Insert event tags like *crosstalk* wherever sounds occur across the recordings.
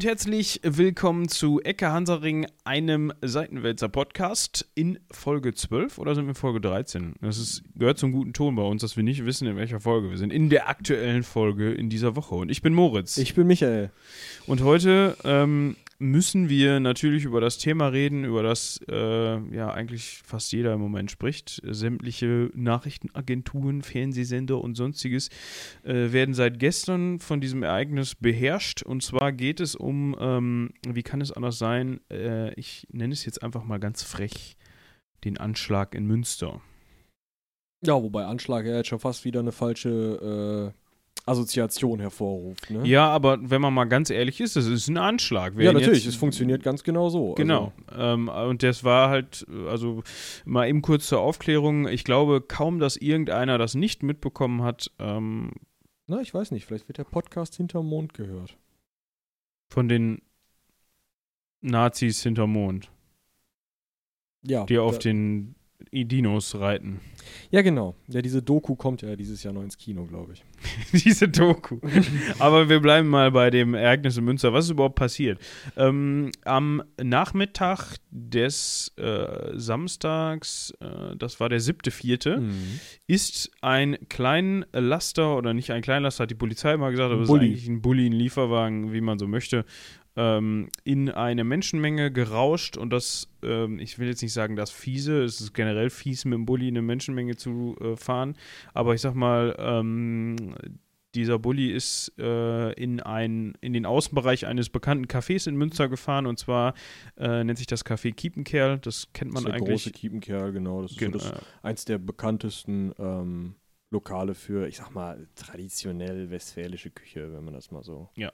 und herzlich willkommen zu Ecke Hansaring, einem Seitenwälzer Podcast in Folge 12 oder sind wir in Folge 13? Das ist, gehört zum guten Ton bei uns, dass wir nicht wissen, in welcher Folge wir sind. In der aktuellen Folge in dieser Woche. Und ich bin Moritz. Ich bin Michael. Und heute ähm, müssen wir natürlich über das Thema reden, über das äh, ja eigentlich fast jeder im Moment spricht. Sämtliche Nachrichtenagenturen, Fernsehsender und sonstiges äh, werden seit gestern von diesem Ereignis beherrscht. Und zwar geht es um, ähm, wie kann es anders sein, äh, ich nenne es jetzt einfach mal ganz frech, den Anschlag in Münster. Ja, wobei Anschlag ja jetzt schon fast wieder eine falsche äh, Assoziation hervorruft. Ne? Ja, aber wenn man mal ganz ehrlich ist, das ist ein Anschlag. ja, natürlich, es funktioniert ganz genau so. Genau. Also. Ähm, und das war halt, also mal eben kurz zur Aufklärung. Ich glaube kaum, dass irgendeiner das nicht mitbekommen hat. Ähm, Na, ich weiß nicht, vielleicht wird der Podcast hinterm Mond gehört. Von den Nazis hinterm Mond. Ja. Die auf den Dinos reiten. Ja, genau. Ja, diese Doku kommt ja dieses Jahr noch ins Kino, glaube ich. *laughs* diese Doku. *laughs* Aber wir bleiben mal bei dem Ereignis in Münster. Was ist überhaupt passiert? Ähm, am Nachmittag des äh, Samstags, äh, das war der siebte, vierte, mhm. ist ein klein Laster oder nicht ein Kleinlaster, hat die Polizei mal gesagt, aber es ist eigentlich ein Bulli, ein Lieferwagen, wie man so möchte, ähm, in eine Menschenmenge gerauscht und das, ähm, ich will jetzt nicht sagen, das fiese, es ist generell fies, mit dem Bulli in eine Menschenmenge zu äh, fahren, aber ich sag mal, ähm, dieser Bulli ist äh, in, ein, in den Außenbereich eines bekannten Cafés in Münster gefahren und zwar äh, nennt sich das Café Kiepenkerl. Das kennt man das ist der eigentlich. große Kiepenkerl, genau. Das ist genau. so das, eins der bekanntesten ähm, Lokale für, ich sag mal, traditionell westfälische Küche, wenn man das mal so. Ja.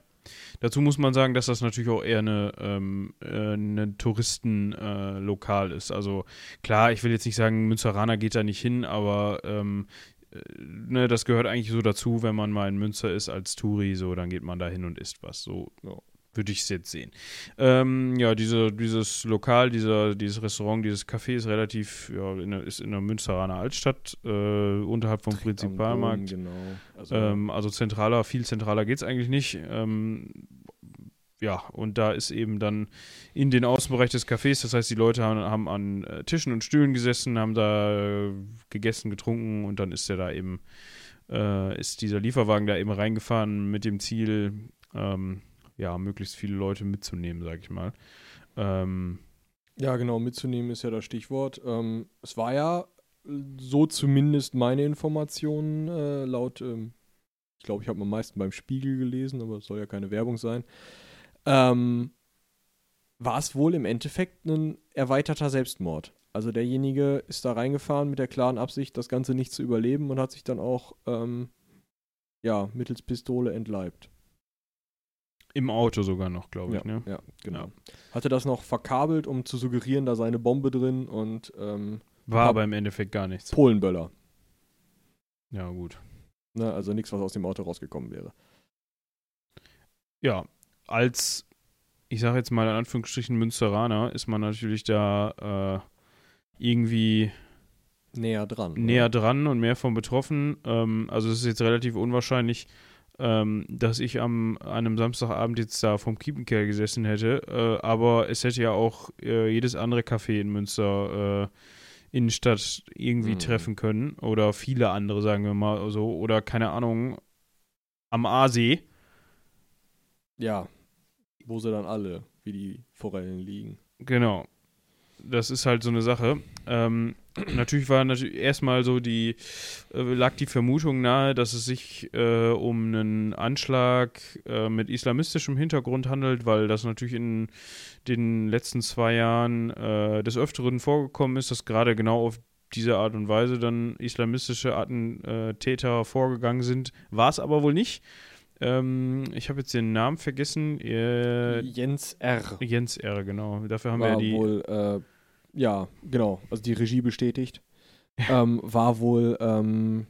Dazu muss man sagen, dass das natürlich auch eher eine, ähm, äh, eine Touristenlokal äh, ist. Also klar, ich will jetzt nicht sagen, Münsteraner geht da nicht hin, aber ähm, äh, ne, das gehört eigentlich so dazu, wenn man mal in Münster ist als Touri, so, dann geht man da hin und isst was. So, ja würde ich es jetzt sehen. Ähm, ja, diese, dieses Lokal, dieser, dieses Restaurant, dieses Café ist relativ, ja, in der, ist in der Münsteraner Altstadt, äh, unterhalb vom Direkt Prinzipalmarkt. Genau. Also, ähm, also, zentraler, viel zentraler geht es eigentlich nicht. Ähm, ja, und da ist eben dann in den Außenbereich des Cafés, das heißt, die Leute haben, haben an äh, Tischen und Stühlen gesessen, haben da äh, gegessen, getrunken und dann ist der da eben, äh, ist dieser Lieferwagen da eben reingefahren mit dem Ziel, ähm, ja, möglichst viele Leute mitzunehmen, sag ich mal. Ähm, ja, genau, mitzunehmen ist ja das Stichwort. Ähm, es war ja so zumindest meine Informationen äh, laut, ähm, ich glaube, ich habe am meisten beim Spiegel gelesen, aber es soll ja keine Werbung sein. Ähm, war es wohl im Endeffekt ein erweiterter Selbstmord. Also derjenige ist da reingefahren mit der klaren Absicht, das Ganze nicht zu überleben und hat sich dann auch ähm, ja, mittels Pistole entleibt. Im Auto sogar noch, glaube ich. Ja, ne? ja genau. Ja. Hatte das noch verkabelt, um zu suggerieren, da sei eine Bombe drin und ähm, war aber im Endeffekt gar nichts. Polenböller. Ja, gut. Ne, also nichts, was aus dem Auto rausgekommen wäre. Ja, als, ich sage jetzt mal in Anführungsstrichen Münsteraner, ist man natürlich da äh, irgendwie näher dran. Näher oder? dran und mehr von betroffen. Ähm, also es ist jetzt relativ unwahrscheinlich, ähm, dass ich am einem Samstagabend jetzt da vom Kiepenkerl gesessen hätte. Äh, aber es hätte ja auch äh, jedes andere Café in Münster äh, Innenstadt irgendwie mhm. treffen können. Oder viele andere, sagen wir mal so. Oder keine Ahnung, am Aasee. Ja, wo sie dann alle wie die Forellen liegen. Genau. Das ist halt so eine Sache. Ähm, natürlich war natürlich erstmal so die, äh, lag die Vermutung nahe, dass es sich äh, um einen Anschlag äh, mit islamistischem Hintergrund handelt, weil das natürlich in den letzten zwei Jahren äh, des Öfteren vorgekommen ist, dass gerade genau auf diese Art und Weise dann islamistische Attentäter vorgegangen sind. War es aber wohl nicht. Ähm, ich habe jetzt den Namen vergessen. Äh, Jens R. Jens R, genau. Dafür haben war wir ja die. Wohl, äh, ja, genau. Also die Regie bestätigt. ähm, war wohl ähm,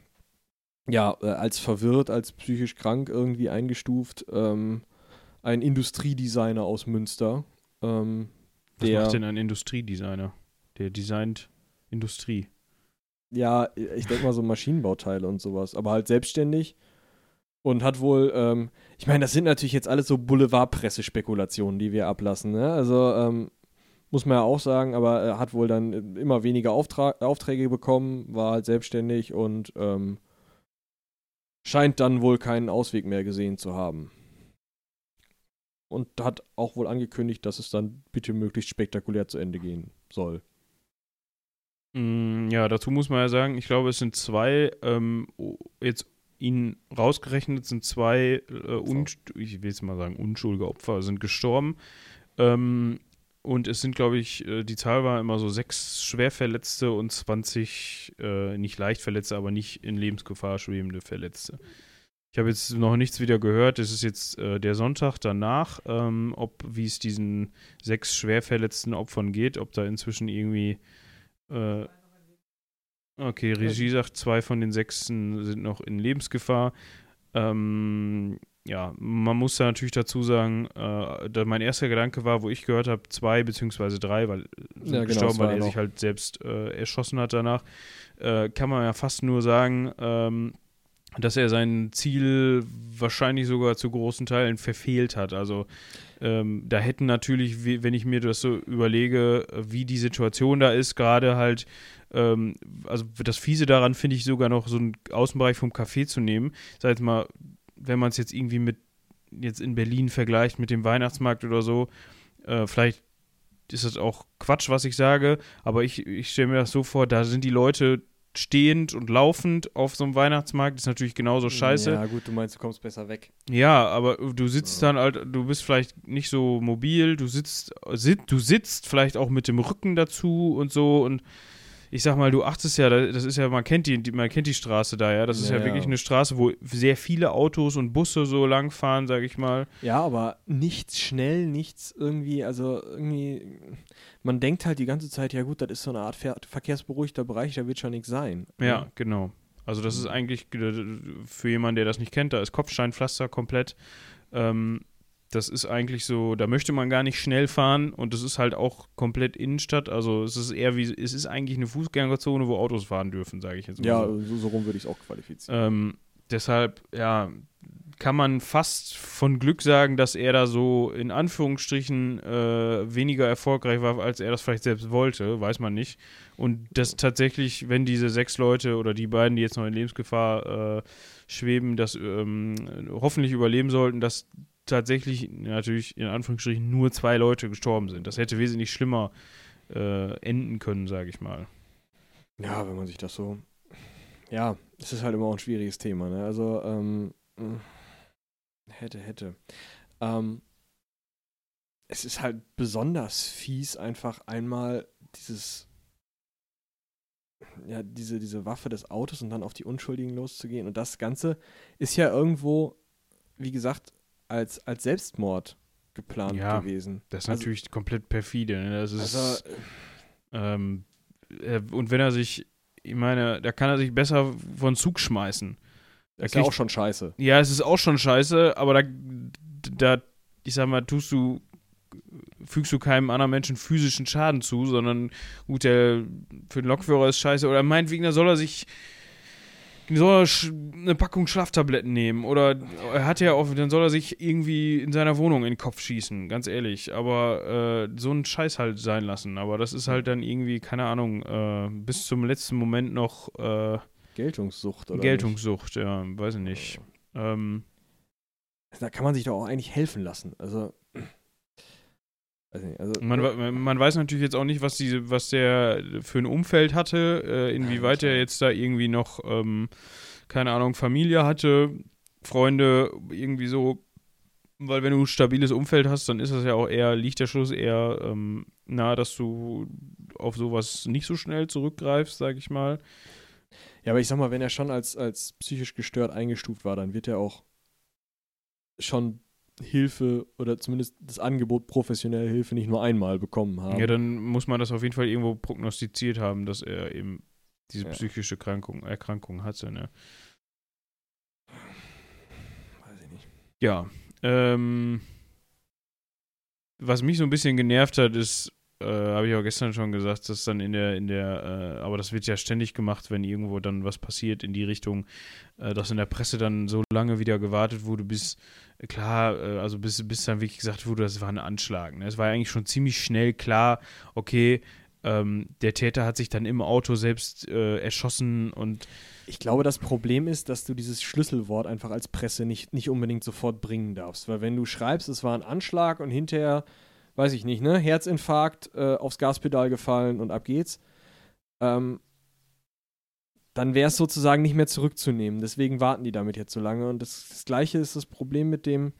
ja äh, als verwirrt, als psychisch krank irgendwie eingestuft. Ähm, ein Industriedesigner aus Münster. Ähm, Was macht denn ein Industriedesigner? Der designt Industrie. Ja, ich denke mal so Maschinenbauteile und sowas, aber halt selbstständig Und hat wohl, ähm, ich meine, das sind natürlich jetzt alles so Boulevardpressespekulationen, die wir ablassen. Ne? Also ähm, muss man ja auch sagen, aber er hat wohl dann immer weniger Auftra Aufträge bekommen, war halt selbstständig und ähm, scheint dann wohl keinen Ausweg mehr gesehen zu haben. Und hat auch wohl angekündigt, dass es dann bitte möglichst spektakulär zu Ende gehen soll. Mm, Ja, dazu muss man ja sagen, ich glaube, es sind zwei, ähm, jetzt ihn rausgerechnet sind zwei, äh, ich will jetzt mal sagen, unschuldige Opfer sind gestorben. Ähm, und es sind, glaube ich, äh, die Zahl war immer so sechs Schwerverletzte und 20 äh, nicht leicht Verletzte, aber nicht in Lebensgefahr schwebende Verletzte. Ich habe jetzt noch nichts wieder gehört. Es ist jetzt äh, der Sonntag danach, ähm, ob wie es diesen sechs schwer verletzten Opfern geht, ob da inzwischen irgendwie äh, okay, Regie sagt, zwei von den sechsen sind noch in Lebensgefahr. Ähm, ja, man muss da natürlich dazu sagen, äh, mein erster Gedanke war, wo ich gehört habe, zwei beziehungsweise drei, weil sind Ja, genau, gestorben, weil er noch. sich halt selbst äh, erschossen hat danach, äh, kann man ja fast nur sagen, ähm, dass er sein Ziel wahrscheinlich sogar zu großen Teilen verfehlt hat. Also ähm, da hätten natürlich, wenn ich mir das so überlege, wie die Situation da ist, gerade halt, ähm, also das Fiese daran finde ich sogar noch so einen Außenbereich vom Café zu nehmen. Sag jetzt mal, wenn man es jetzt irgendwie mit jetzt in Berlin vergleicht mit dem Weihnachtsmarkt oder so, äh, vielleicht ist das auch Quatsch, was ich sage, aber ich, ich stelle mir das so vor, da sind die Leute stehend und laufend auf so einem Weihnachtsmarkt, ist natürlich genauso scheiße. Ja, gut, du meinst, du kommst besser weg. Ja, aber du sitzt Ja. dann halt, du bist vielleicht nicht so mobil, du sitzt, sit, du sitzt vielleicht auch mit dem Rücken dazu und so und ich sag mal, du achtest ja, da- das ist ja, man kennt die, man kennt die Straße da, ja, das ist ja, Ja, wirklich eine Straße, wo sehr viele Autos und Busse so lang fahren, sag ich mal. Ja, aber nichts schnell, nichts irgendwie, also irgendwie, man denkt halt die ganze Zeit, ja gut, das ist so eine Art ver verkehrsberuhigter Bereich, da wird schon nichts sein. Ja, genau. Also das ist eigentlich äh, für jemanden, der das nicht kennt, da ist Kopfsteinpflaster komplett. Ähm, das ist eigentlich so, da möchte man gar nicht schnell fahren und das ist halt auch komplett Innenstadt. Also es ist eher wie, es ist eigentlich eine Fußgängerzone, wo Autos fahren dürfen, sage ich jetzt mal. Ja, so. so, rum würde ich es auch qualifizieren. Ähm, deshalb, ja, kann man fast von Glück sagen, dass er da so in Anführungsstrichen äh, weniger erfolgreich war, als er das vielleicht selbst wollte, weiß man nicht. Und dass tatsächlich, wenn diese sechs Leute oder die beiden, die jetzt noch in Lebensgefahr äh, schweben, das ähm, hoffentlich überleben sollten, dass tatsächlich natürlich in Anführungsstrichen nur zwei Leute gestorben sind. Das hätte wesentlich schlimmer äh, enden können, sage ich mal. Ja, wenn man sich das so. Ja, es ist halt immer auch ein schwieriges Thema, ne? Also, ähm, mh, hätte, hätte. Ähm, es ist halt besonders fies, einfach einmal dieses. Ja, diese, diese Waffe des Autos und dann auf die Unschuldigen loszugehen. Und das Ganze ist ja irgendwo, wie gesagt, als, als Selbstmord geplant Ja, gewesen. Das ist Also- natürlich komplett perfide. Ne? Das ist, Also, ähm, äh, und wenn er sich, ich meine, da kann er sich besser von Zug schmeißen. Da ist ja kriegt- auch schon scheiße. ja, es ist auch schon scheiße, aber da, da, ich sag mal, tust du, fügst du keinem anderen Menschen physischen Schaden zu, sondern gut, der für den Lokführer ist scheiße. Oder meinetwegen, da soll er sich soll er eine Packung Schlaftabletten nehmen oder er hat ja auch, dann soll er sich irgendwie in seiner Wohnung in den Kopf schießen, ganz ehrlich. Aber äh, so einen Scheiß halt sein lassen. Aber das ist halt dann irgendwie, keine Ahnung, äh, bis zum letzten Moment noch äh, Geltungssucht oder Geltungssucht, ja, weiß ich nicht. Ähm, nicht? Da kann man sich doch auch eigentlich helfen lassen. Also. Also man, we- man weiß natürlich jetzt auch nicht, was diese, was der für ein Umfeld hatte, äh, inwieweit er jetzt da irgendwie noch, ähm, keine Ahnung, Familie hatte, Freunde, irgendwie so, weil wenn du ein stabiles Umfeld hast, dann ist das ja auch eher, liegt der Schluss eher ähm, nahe, dass du auf sowas nicht so schnell zurückgreifst, sag ich mal. Ja, aber ich sag mal, wenn er schon als, als psychisch gestört eingestuft war, dann wird er auch schon Hilfe oder zumindest das Angebot professionelle Hilfe nicht nur einmal bekommen haben. Ja, dann muss man das auf jeden Fall irgendwo prognostiziert haben, dass er eben diese Ja. psychische Krankung, Erkrankung hatte, ne? Weiß ich nicht. Ja, ähm, was mich so ein bisschen genervt hat, ist, äh, habe ich auch gestern schon gesagt, dass dann in der, in der, äh, aber das wird ja ständig gemacht, wenn irgendwo dann was passiert in die Richtung, äh, dass in der Presse dann so lange wieder gewartet wurde, bis, äh, klar, äh, also bis, bis dann wirklich gesagt wurde, das war ein Anschlag. Ne? Es war ja eigentlich schon ziemlich schnell klar, okay, ähm, der Täter hat sich dann im Auto selbst erschossen und Ich glaube, das Problem ist, dass du dieses Schlüsselwort einfach als Presse nicht, nicht unbedingt sofort bringen darfst. Weil wenn du schreibst, es war ein Anschlag und hinterher, weiß ich nicht, ne, Herzinfarkt, äh, aufs Gaspedal gefallen und ab geht's, ähm, dann wäre es sozusagen nicht mehr zurückzunehmen. Deswegen warten die damit jetzt so lange. Und das, das Gleiche ist das Problem mit dem,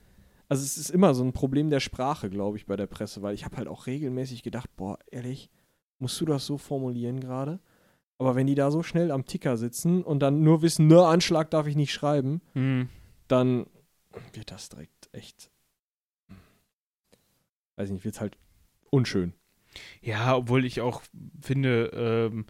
also es ist immer so ein Problem der Sprache, glaube ich, bei der Presse, weil ich habe halt auch regelmäßig gedacht, boah, ehrlich, musst du das so formulieren gerade? Aber wenn die da so schnell am Ticker sitzen und dann nur wissen, ne, Anschlag darf ich nicht schreiben, hm, dann wird das direkt echt, weiß ich nicht, wird halt unschön. Ja, obwohl ich auch finde, ähm,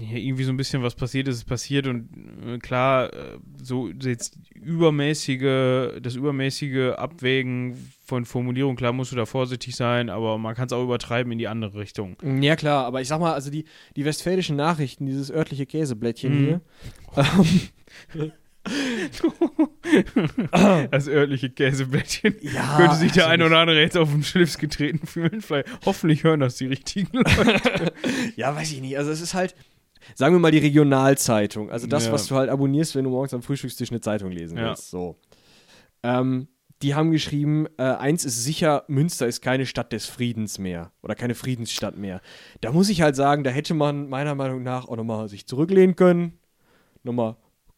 ja, irgendwie so ein bisschen was passiert ist, ist passiert und äh, klar, äh, so jetzt übermäßige, das übermäßige Abwägen von Formulierung, klar musst du da vorsichtig sein, aber man kann es auch übertreiben in die andere Richtung. Ja, klar, aber ich sag mal, also die, die westfälischen Nachrichten, dieses örtliche Käseblättchen Mhm. hier, *laughs* ähm, *laughs* Das örtliche Käseblättchen. ja, Könnte sich der also eine oder andere jetzt auf den Schlips getreten fühlen. Vielleicht, hoffentlich hören das die richtigen Leute. *laughs* Ja, weiß ich nicht. Also es ist halt, sagen wir mal die Regionalzeitung. Also das, Ja. was du halt abonnierst, wenn du morgens am Frühstückstisch eine Zeitung lesen Ja. willst. So. Ähm, die haben geschrieben, äh, eins ist sicher, Münster ist keine Stadt des Friedens mehr oder keine Friedensstadt mehr. Da muss ich halt sagen, da hätte man meiner Meinung nach auch nochmal sich zurücklehnen können, nochmal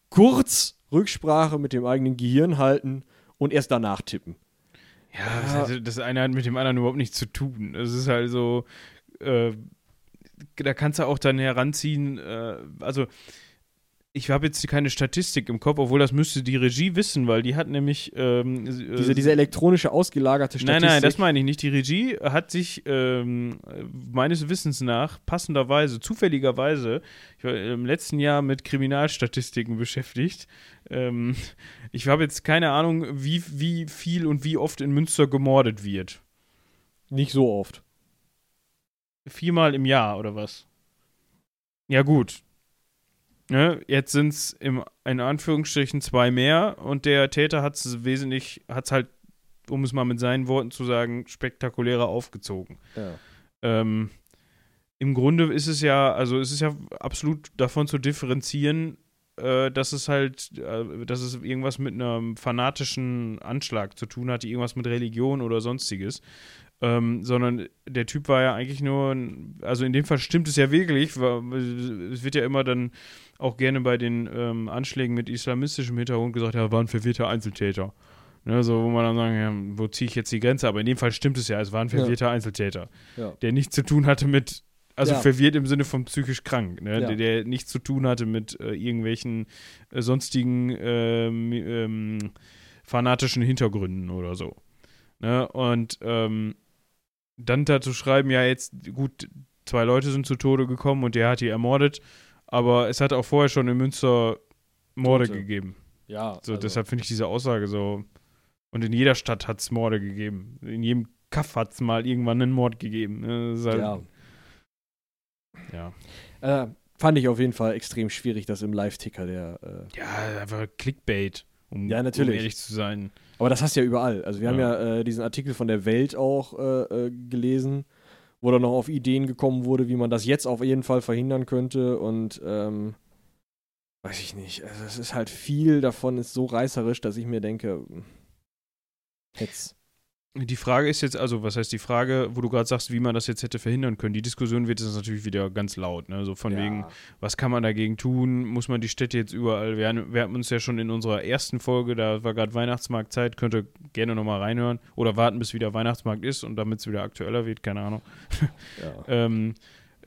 kurz Rücksprache mit dem eigenen Gehirn halten und erst danach tippen. Ja, das, das eine hat mit dem anderen überhaupt nichts zu tun. Es ist halt so, äh, da kannst du auch dann heranziehen, äh, also ich habe jetzt keine Statistik im Kopf, obwohl das müsste die Regie wissen, weil die hat nämlich ähm, Diese, diese elektronische ausgelagerte Nein, Statistik. nein, das meine ich nicht. Die Regie hat sich ähm, meines Wissens nach passenderweise, zufälligerweise, ich war im letzten Jahr mit Kriminalstatistiken *laughs* beschäftigt. Ähm, ich habe jetzt keine Ahnung, wie, wie viel und wie oft in Münster gemordet wird. Nicht so oft. Viermal im Jahr oder was? Ja, gut. Ne, jetzt sind es in Anführungsstrichen zwei mehr und der Täter hat es wesentlich, hat es halt, um es mal mit seinen Worten zu sagen, spektakulärer aufgezogen. Ja. Ähm, Im Grunde ist es ja, also es ist ja absolut davon zu differenzieren, äh, dass es halt, äh, dass es irgendwas mit einem fanatischen Anschlag zu tun hat, irgendwas mit Religion oder sonstiges. Ähm, sondern der Typ war ja eigentlich nur, ein, also in dem Fall stimmt es ja wirklich, weil es wird ja immer dann auch gerne bei den ähm, Anschlägen mit islamistischem Hintergrund gesagt, ja, war ein verwirrter Einzeltäter. Ne, so, wo man dann sagen, ja, wo ziehe ich jetzt die Grenze? Aber in dem Fall stimmt es ja, es war ein Ja. verwirrter Einzeltäter, Ja. der nichts zu tun hatte mit, also Ja. verwirrt im Sinne von psychisch krank, ne, Ja. der, der nichts zu tun hatte mit äh, irgendwelchen äh, sonstigen ähm, ähm, fanatischen Hintergründen oder so. Ne? Und ähm, dann dazu schreiben, ja, jetzt, gut, zwei Leute sind zu Tode gekommen und der hat die ermordet, aber es hat auch vorher schon in Münster Morde Tote. gegeben. Ja, So, also- deshalb finde ich diese Aussage so. Und in jeder Stadt hat es Morde gegeben. In jedem Kaff hat es mal irgendwann einen Mord gegeben. ne? Halt, ja. Ja. Äh, fand ich auf jeden Fall extrem schwierig, das im Live-Ticker der. Äh, Ja, einfach Clickbait, um, Ja, natürlich. um ehrlich zu sein. aber das hast du ja überall. Also, wir haben Ja. ja äh, diesen Artikel von der Welt auch äh, äh, gelesen, wo dann noch auf Ideen gekommen wurde, wie man das jetzt auf jeden Fall verhindern könnte. Und ähm, weiß ich nicht. Also, es ist halt viel davon, ist so reißerisch, dass ich mir denke, jetzt. Die Frage ist jetzt, also, was heißt die Frage, wo du gerade sagst, wie man das jetzt hätte verhindern können? Die Diskussion wird jetzt natürlich wieder ganz laut, ne? So von wegen, was kann man dagegen tun? Muss man die Städte jetzt überall? Wir, wir hatten uns ja schon in unserer ersten Folge, da war gerade Weihnachtsmarktzeit, könnt ihr gerne nochmal reinhören oder warten, bis wieder Weihnachtsmarkt ist und damit es wieder aktueller wird, keine Ahnung. Ja. *laughs* Ähm,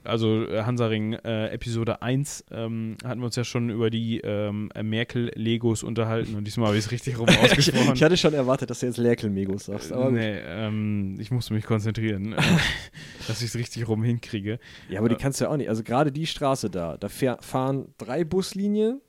also äh, Hansaring äh, Episode 1 ähm, hatten wir uns ja schon über die ähm, Merkel-Legos unterhalten und diesmal habe ich es richtig rum ich, *laughs* ausgesprochen. ich hatte schon erwartet, dass du jetzt Lerkel-Megos sagst. Aber, nee, ähm, ich musste mich konzentrieren, *laughs* dass ich es richtig rum hinkriege. Ja, aber die kannst du ja auch nicht. Also, gerade die Straße da, da fahren drei Buslinien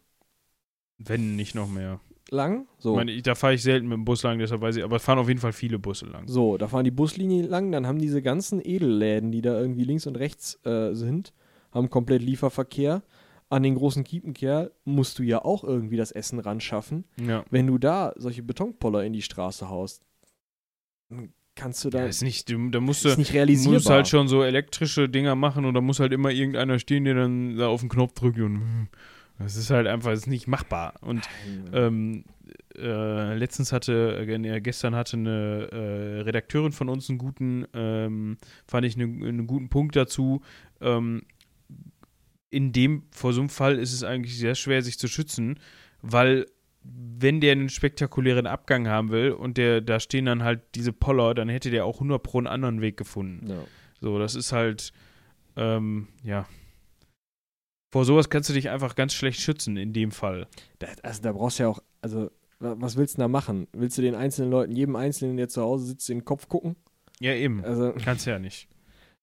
Wenn nicht noch mehr. Lang. So. Ich meine, da fahre ich selten mit dem Bus lang, deshalb weiß ich, aber es fahren auf jeden Fall viele Busse lang. So, da fahren die Buslinien lang, dann haben diese ganzen Edelläden, die da irgendwie links und rechts äh, sind, haben komplett Lieferverkehr. An den großen Kiepenkerl musst du ja auch irgendwie das Essen ran schaffen. Ja. Wenn du da solche Betonpoller in die Straße haust, dann kannst du da. Ja, ist nicht, du, da musst ist du, nicht realisierbar. musst halt schon so elektrische Dinger machen und da muss halt immer irgendeiner stehen, der dann da auf den Knopf drückt und das ist halt einfach ist nicht machbar. Und ähm, äh, letztens hatte, äh, gestern hatte eine äh, Redakteurin von uns einen guten, ähm, fand ich einen, einen guten Punkt dazu. Ähm, in dem, vor so einem Fall ist es eigentlich sehr schwer, sich zu schützen, weil wenn der einen spektakulären Abgang haben will und der, da stehen dann halt diese Poller, dann hätte der auch 100 pro einen anderen Weg gefunden. ja. So, das ist halt, ähm, ja. Vor sowas kannst du dich einfach ganz schlecht schützen in dem Fall. Da, also da brauchst du ja auch, also wa- was willst du da machen? Willst du den einzelnen Leuten, jedem Einzelnen, der zu Hause sitzt, in den Kopf gucken? Ja, eben. Also *laughs* Kannst ja nicht.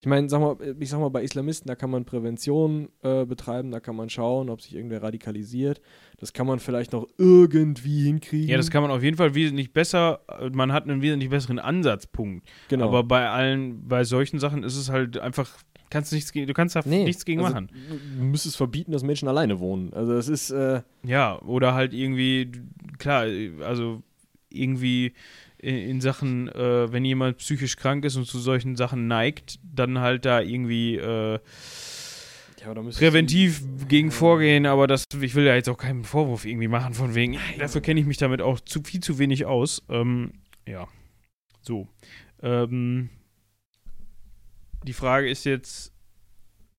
ich meine, sag mal, ich sag mal, bei Islamisten, da kann man Prävention äh, betreiben, da kann man schauen, ob sich irgendwer radikalisiert. Das kann man vielleicht noch irgendwie hinkriegen. Ja, das kann man auf jeden Fall wesentlich besser, äh, man hat einen wesentlich besseren Ansatzpunkt. genau. Aber bei allen, bei solchen Sachen ist es halt einfach, kannst du nichts, du kannst da Nee, nichts gegen also, machen. Du müsstest verbieten, dass Menschen alleine wohnen. Also das ist, äh, Ja, oder halt irgendwie, klar, also irgendwie in, in Sachen, äh, wenn jemand psychisch krank ist und zu solchen Sachen neigt, dann halt da irgendwie äh, ja, präventiv gegen vorgehen, aber das, ich will ja jetzt auch keinen Vorwurf irgendwie machen, von wegen, dafür kenne ich mich damit auch zu viel zu wenig aus. Ähm, ja, so. Ähm, die Frage ist jetzt,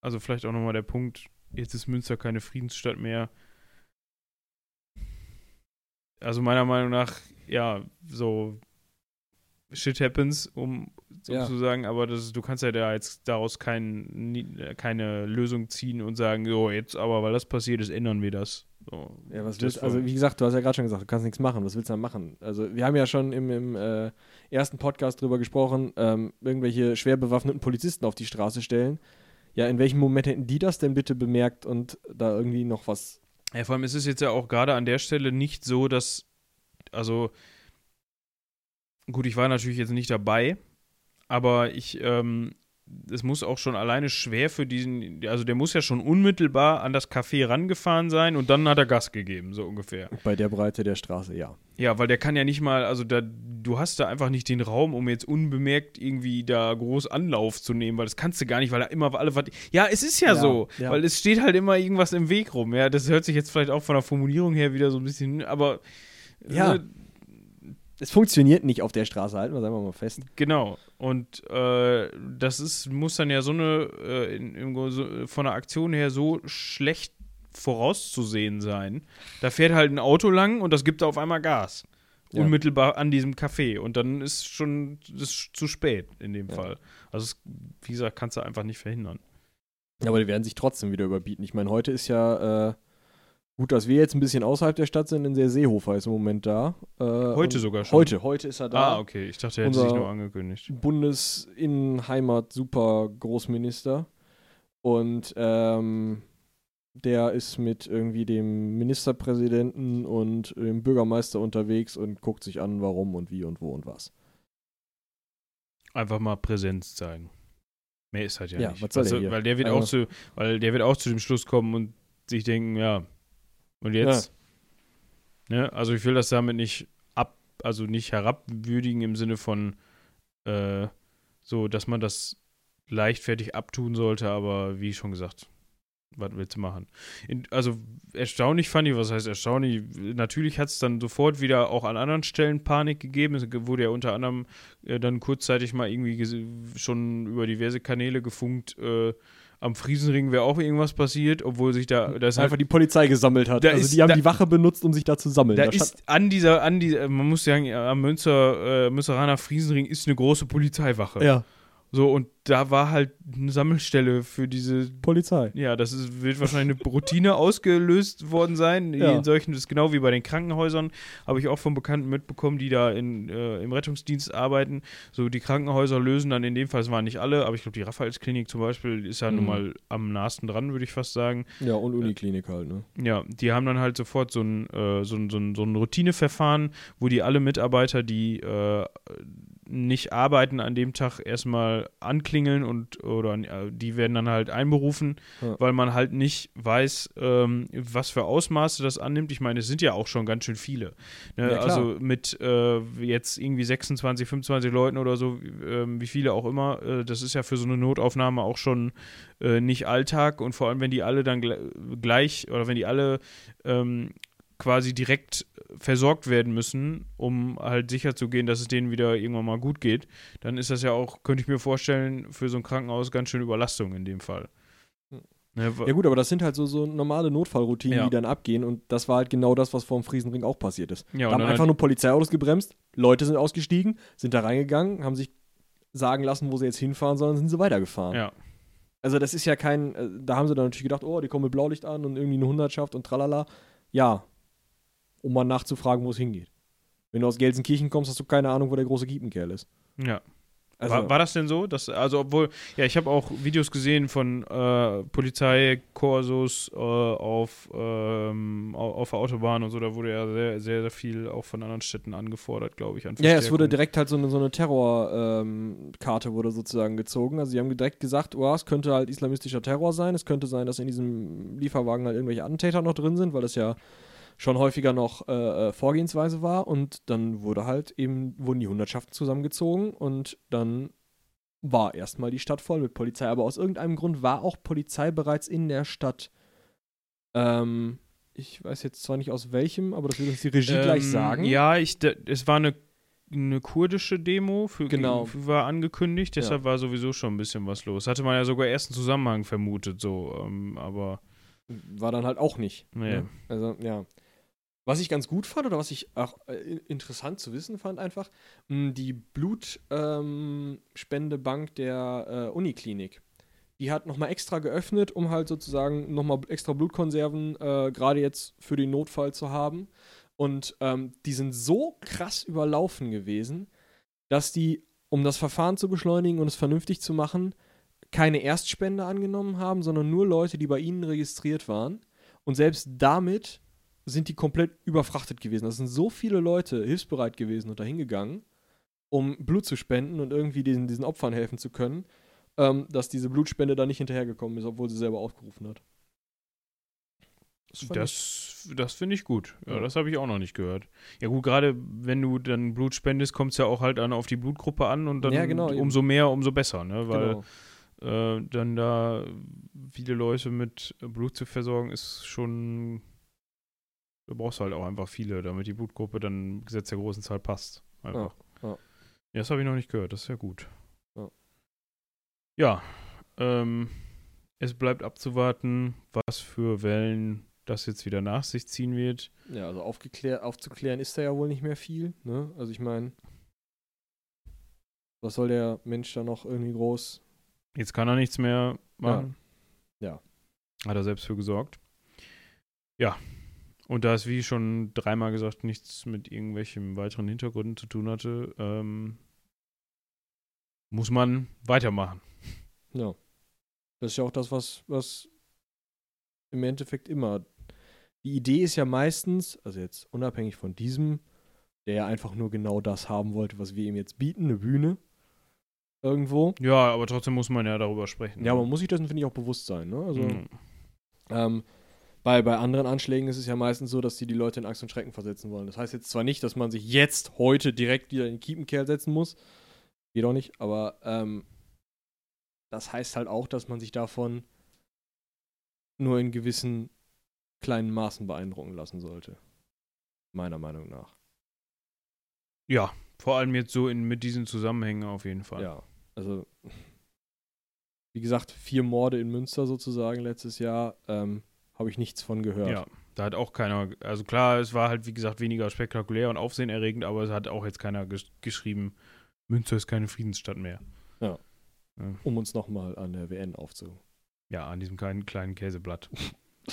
also vielleicht auch nochmal der Punkt, jetzt ist Münster keine Friedensstadt mehr. Also meiner Meinung nach, ja, so shit happens, um Ja. sozusagen, aber das, du kannst ja da jetzt daraus kein, nie- keine Lösung ziehen und sagen, so, jetzt aber, weil das passiert ist, ändern wir das. So, Ja, was willst Also, war- wie gesagt, du hast ja gerade schon gesagt, du kannst nichts machen. Was willst du dann machen? Also, wir haben ja schon im, im äh, ersten Podcast drüber gesprochen, ähm, irgendwelche schwer bewaffneten Polizisten auf die Straße stellen. Ja, in welchem Moment hätten die das denn bitte bemerkt und da irgendwie noch was. Ja, vor allem ist es jetzt ja auch gerade an der Stelle nicht so, dass, also, gut, ich war natürlich jetzt nicht dabei, aber ich, ähm, es muss auch schon alleine schwer für diesen, also der muss ja schon unmittelbar an das Café rangefahren sein und dann hat er Gas gegeben, so ungefähr. Bei der Breite der Straße, ja. Ja, weil der kann ja nicht mal, also da, du hast da einfach nicht den Raum, um jetzt unbemerkt irgendwie da groß Anlauf zu nehmen, weil das kannst du gar nicht, weil da immer alle was. Ja, es ist ja, Ja, so, ja. weil es steht halt immer irgendwas im Weg rum. Ja, das hört sich jetzt vielleicht auch von der Formulierung her wieder so ein bisschen, aber Ja. äh, Es funktioniert nicht auf der Straße, halten wir es einfach mal fest. genau. Und äh, das ist, muss dann ja so eine, äh, in, im, so, von der Aktion her so schlecht vorauszusehen sein. Da fährt halt ein Auto lang und das gibt auf einmal Gas. Ja. Unmittelbar an diesem Café. Und dann ist schon ist zu spät in dem Ja. Fall. Also, es, wie gesagt, kannst du einfach nicht verhindern. Aber die werden sich trotzdem wieder überbieten. Ich meine, heute ist ja äh, gut, dass wir jetzt ein bisschen außerhalb der Stadt sind, denn der Seehofer ist im Moment da. Äh, Heute sogar schon. Heute, heute ist er da. Ah, okay. Ich dachte, er hätte sich Unser- nur angekündigt. Bundesinnenheimat super Großminister und ähm, der ist mit irgendwie dem Ministerpräsidenten und dem Bürgermeister unterwegs und guckt sich an, warum und wie und wo und was. Einfach mal Präsenz zeigen. Mehr ist halt ja, Ja, nicht. was soll der Also, hier? Weil der wird Also- auch zu, weil der wird auch zu dem Schluss kommen und sich denken, ja, und jetzt? Ne? Also ich will das damit nicht ab, also nicht herabwürdigen im Sinne von äh, so, dass man das leichtfertig abtun sollte, aber wie schon gesagt, was willst du machen? In, also erstaunlich fand ich, was heißt erstaunlich? Natürlich hat es dann sofort wieder auch an anderen Stellen Panik gegeben. Es wurde ja unter anderem äh, dann kurzzeitig mal irgendwie schon über diverse Kanäle gefunkt, äh, am Friesenring wäre auch irgendwas passiert, obwohl sich da, da ist halt Einfach die Polizei gesammelt hat. Also ist- die haben da- die Wache benutzt, um sich da zu sammeln. da Da ist an dieser, an dieser, man muss sagen, am Münster, äh, Münsteraner Friesenring ist eine große Polizeiwache. ja. So, und da war halt eine Sammelstelle für diese Polizei. ja, das ist, wird wahrscheinlich eine Routine ausgelöst worden sein. Ja. In solchen, das ist genau wie bei den Krankenhäusern, habe ich auch von Bekannten mitbekommen, die da in, äh, im Rettungsdienst arbeiten. So, die Krankenhäuser lösen dann in dem Fall, es waren nicht alle, aber ich glaube, die Raphaelsklinik zum Beispiel ist ja nun Mhm. mal am nahesten dran, würde ich fast sagen. Ja, und Uniklinik halt, ne? Ja, die haben dann halt sofort so ein, äh, so ein, so ein, so ein Routineverfahren, wo die alle Mitarbeiter, die äh, nicht arbeiten an dem Tag erstmal anklingeln und oder äh, die werden dann halt einberufen, Ja. weil man halt nicht weiß, ähm, was für Ausmaße das annimmt. Ich meine, es sind ja auch schon ganz schön viele. Ne? Ja, also mit äh, jetzt irgendwie 26, 25 Leuten oder so, ähm, wie viele auch immer, äh, das ist ja für so eine Notaufnahme auch schon äh, nicht Alltag und vor allem, wenn die alle dann gle gleich oder wenn die alle ähm, quasi direkt versorgt werden müssen, um halt sicher zu gehen, dass es denen wieder irgendwann mal gut geht, dann ist das ja auch, könnte ich mir vorstellen, für so ein Krankenhaus ganz schön Überlastung in dem Fall. Hm. Ne, Ja gut, aber das sind halt so, so normale Notfallroutinen, Ja. die dann abgehen und das war halt genau das, was vor dem Friesenring auch passiert ist. ja, da haben einfach nur Polizeiautos gebremst, Leute sind ausgestiegen, sind da reingegangen, haben sich sagen lassen, wo sie jetzt hinfahren sollen, sind sie weitergefahren. ja, Also das ist ja kein, äh, da haben sie dann natürlich gedacht, oh, die kommen mit Blaulicht an und irgendwie eine Hundertschaft und tralala. Ja, um mal nachzufragen, wo es hingeht. Wenn du aus Gelsenkirchen kommst, hast du keine Ahnung, wo der große Kiepenkerl ist. ja. Also, war, war das denn so? Dass, also obwohl, ja, ich habe auch Videos gesehen von äh, Polizeikorsos äh, auf, ähm, au- auf der Autobahn und so, da wurde ja sehr, sehr, sehr viel auch von anderen Städten angefordert, glaube ich. An ja, es wurde direkt halt so eine, so eine Terrorkarte wurde sozusagen gezogen. Also sie haben direkt gesagt, oh, es könnte halt islamistischer Terror sein. Es könnte sein, dass in diesem Lieferwagen halt irgendwelche Attentäter noch drin sind, weil das ja schon häufiger noch äh, äh, Vorgehensweise war. Und dann wurde halt eben, wurden die Hundertschaften zusammengezogen und dann war erstmal die Stadt voll mit Polizei. Aber aus irgendeinem Grund war auch Polizei bereits in der Stadt. Ähm, ich weiß jetzt zwar nicht aus welchem, aber das wird uns die Regie gleich Ähm, sagen. Ja, ich, es war eine, eine kurdische Demo, für, Genau. war angekündigt, deshalb war sowieso schon ein bisschen was los. Hatte man ja sogar erst einen Zusammenhang vermutet, so, ähm, aber war dann halt auch nicht. Nee. Ne? Also, ja. Was ich ganz gut fand oder was ich auch äh, interessant zu wissen fand, einfach, die Blutspendebank der äh, Uniklinik. Die hat nochmal extra geöffnet, um halt sozusagen nochmal extra Blutkonserven äh, gerade jetzt für den Notfall zu haben. Und ähm, die sind so krass überlaufen gewesen, dass die, um das Verfahren zu beschleunigen und es vernünftig zu machen, keine Erstspende angenommen haben, sondern nur Leute, die bei ihnen registriert waren. Und selbst damit sind die komplett überfrachtet gewesen. Das sind so viele Leute hilfsbereit gewesen und dahin gegangen, um Blut zu spenden und irgendwie diesen, diesen Opfern helfen zu können, ähm, dass diese Blutspende da nicht hinterhergekommen ist, obwohl sie selber aufgerufen hat. ich- das, das finde ich gut. Ja, Ja. das habe ich auch noch nicht gehört. Ja gut, gerade wenn du dann Blut spendest, kommt es ja auch halt an auf die Blutgruppe an und dann Ja, genau, eben. umso mehr, umso besser, ne? Weil genau. äh, dann da viele Leute mit Blut zu versorgen, ist schon. Da brauchst du halt auch einfach viele, damit die Blutgruppe dann im Gesetz der großen Zahl passt. Einfach. Ja, ja. Ja, das habe ich noch nicht gehört, das ist ja gut. Ja. Ja, ähm, es bleibt abzuwarten, was für Wellen das jetzt wieder nach sich ziehen wird. Ja, also aufzuklären ist da ja wohl nicht mehr viel. Ne? Also ich meine, was soll der Mensch da noch irgendwie groß Jetzt kann er nichts mehr machen. Ja. Hat er selbst für gesorgt. Ja. Und da es, wie schon dreimal gesagt, nichts mit irgendwelchen weiteren Hintergründen zu tun hatte, ähm, muss man weitermachen. Ja. Das ist ja auch das, was, was im Endeffekt immer. Die Idee ist ja meistens, also jetzt unabhängig von diesem, der ja einfach nur genau das haben wollte, was wir ihm jetzt bieten, eine Bühne. Irgendwo. Ja, aber trotzdem muss man ja darüber sprechen. Ja, man muss sich dessen, finde ich, auch bewusst sein. Ne? Also, Mhm. ähm, bei, bei anderen Anschlägen ist es ja meistens so, dass die die Leute in Angst und Schrecken versetzen wollen. Das heißt jetzt zwar nicht, dass man sich jetzt, heute direkt wieder in den Kiepenkerl setzen muss. Geht auch nicht, aber ähm, das heißt halt auch, dass man sich davon nur in gewissen kleinen Maßen beeindrucken lassen sollte. Meiner Meinung nach. Ja, vor allem jetzt so in, mit diesen Zusammenhängen auf jeden Fall. Ja, also wie gesagt, vier Morde in Münster sozusagen letztes Jahr, ähm, habe ich nichts von gehört. Ja, da hat auch keiner, also klar, es war halt, wie gesagt, weniger spektakulär und aufsehenerregend, aber es hat auch jetzt keiner gesch geschrieben, Münster ist keine Friedensstadt mehr. Ja. Ja. um uns nochmal an der WN aufzu. Ja, an diesem kleinen, kleinen Käseblatt. *laughs*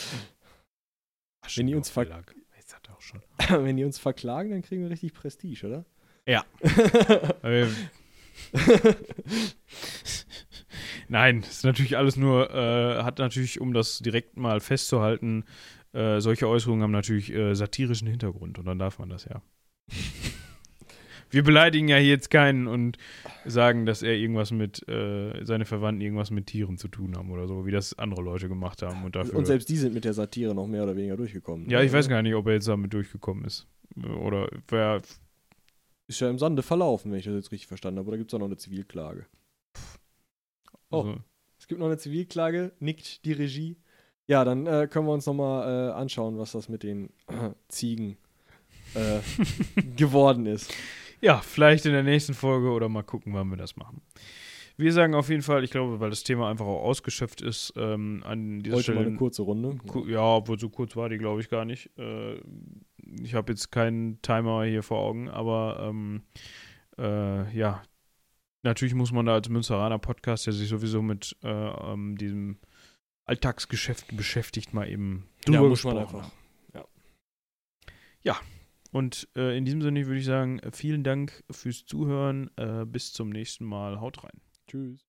Ach, Wenn die uns Verlag. Jetzt hat er auch schon. *laughs* Wenn die uns verklagen, dann kriegen wir richtig Prestige, oder? Ja. *laughs* Äh, Nein, ist natürlich alles nur, äh, hat natürlich, um das direkt mal festzuhalten, äh, solche Äußerungen haben natürlich äh, satirischen Hintergrund und dann darf man das ja. *laughs* Wir beleidigen ja hier jetzt keinen und sagen, dass er irgendwas mit, äh, seine Verwandten irgendwas mit Tieren zu tun haben oder so, wie das andere Leute gemacht haben und dafür. Und selbst die sind mit der Satire noch mehr oder weniger durchgekommen. ja, ich weiß gar nicht, ob er jetzt damit durchgekommen ist. Oder wer, Ist ja im Sande verlaufen, wenn ich das jetzt richtig verstanden habe. Oder gibt es auch noch eine Zivilklage? Oh. also, Es gibt noch eine Zivilklage, nickt die Regie. Ja, dann äh, können wir uns nochmal äh, anschauen, was das mit den äh, Ziegen äh, *laughs* geworden ist. Ja, vielleicht in der nächsten Folge oder mal gucken, wann wir das machen. Wir sagen auf jeden Fall, ich glaube, weil das Thema einfach auch ausgeschöpft ist, ähm, an dieser Heute Stelle. mal eine kurze Runde. Ku- ja, obwohl so kurz war die, glaube ich, gar nicht. Äh, ich habe jetzt keinen Timer hier vor Augen, aber ähm, äh, ja, natürlich muss man da als Münsteraner Podcast, der sich sowieso mit äh, ähm, diesem Alltagsgeschäft beschäftigt, mal eben Ja, drüber man gesprochen einfach. haben. Ja. Und äh, in diesem Sinne würde ich sagen, vielen Dank fürs Zuhören. Äh, bis zum nächsten Mal. Haut rein. Tschüss.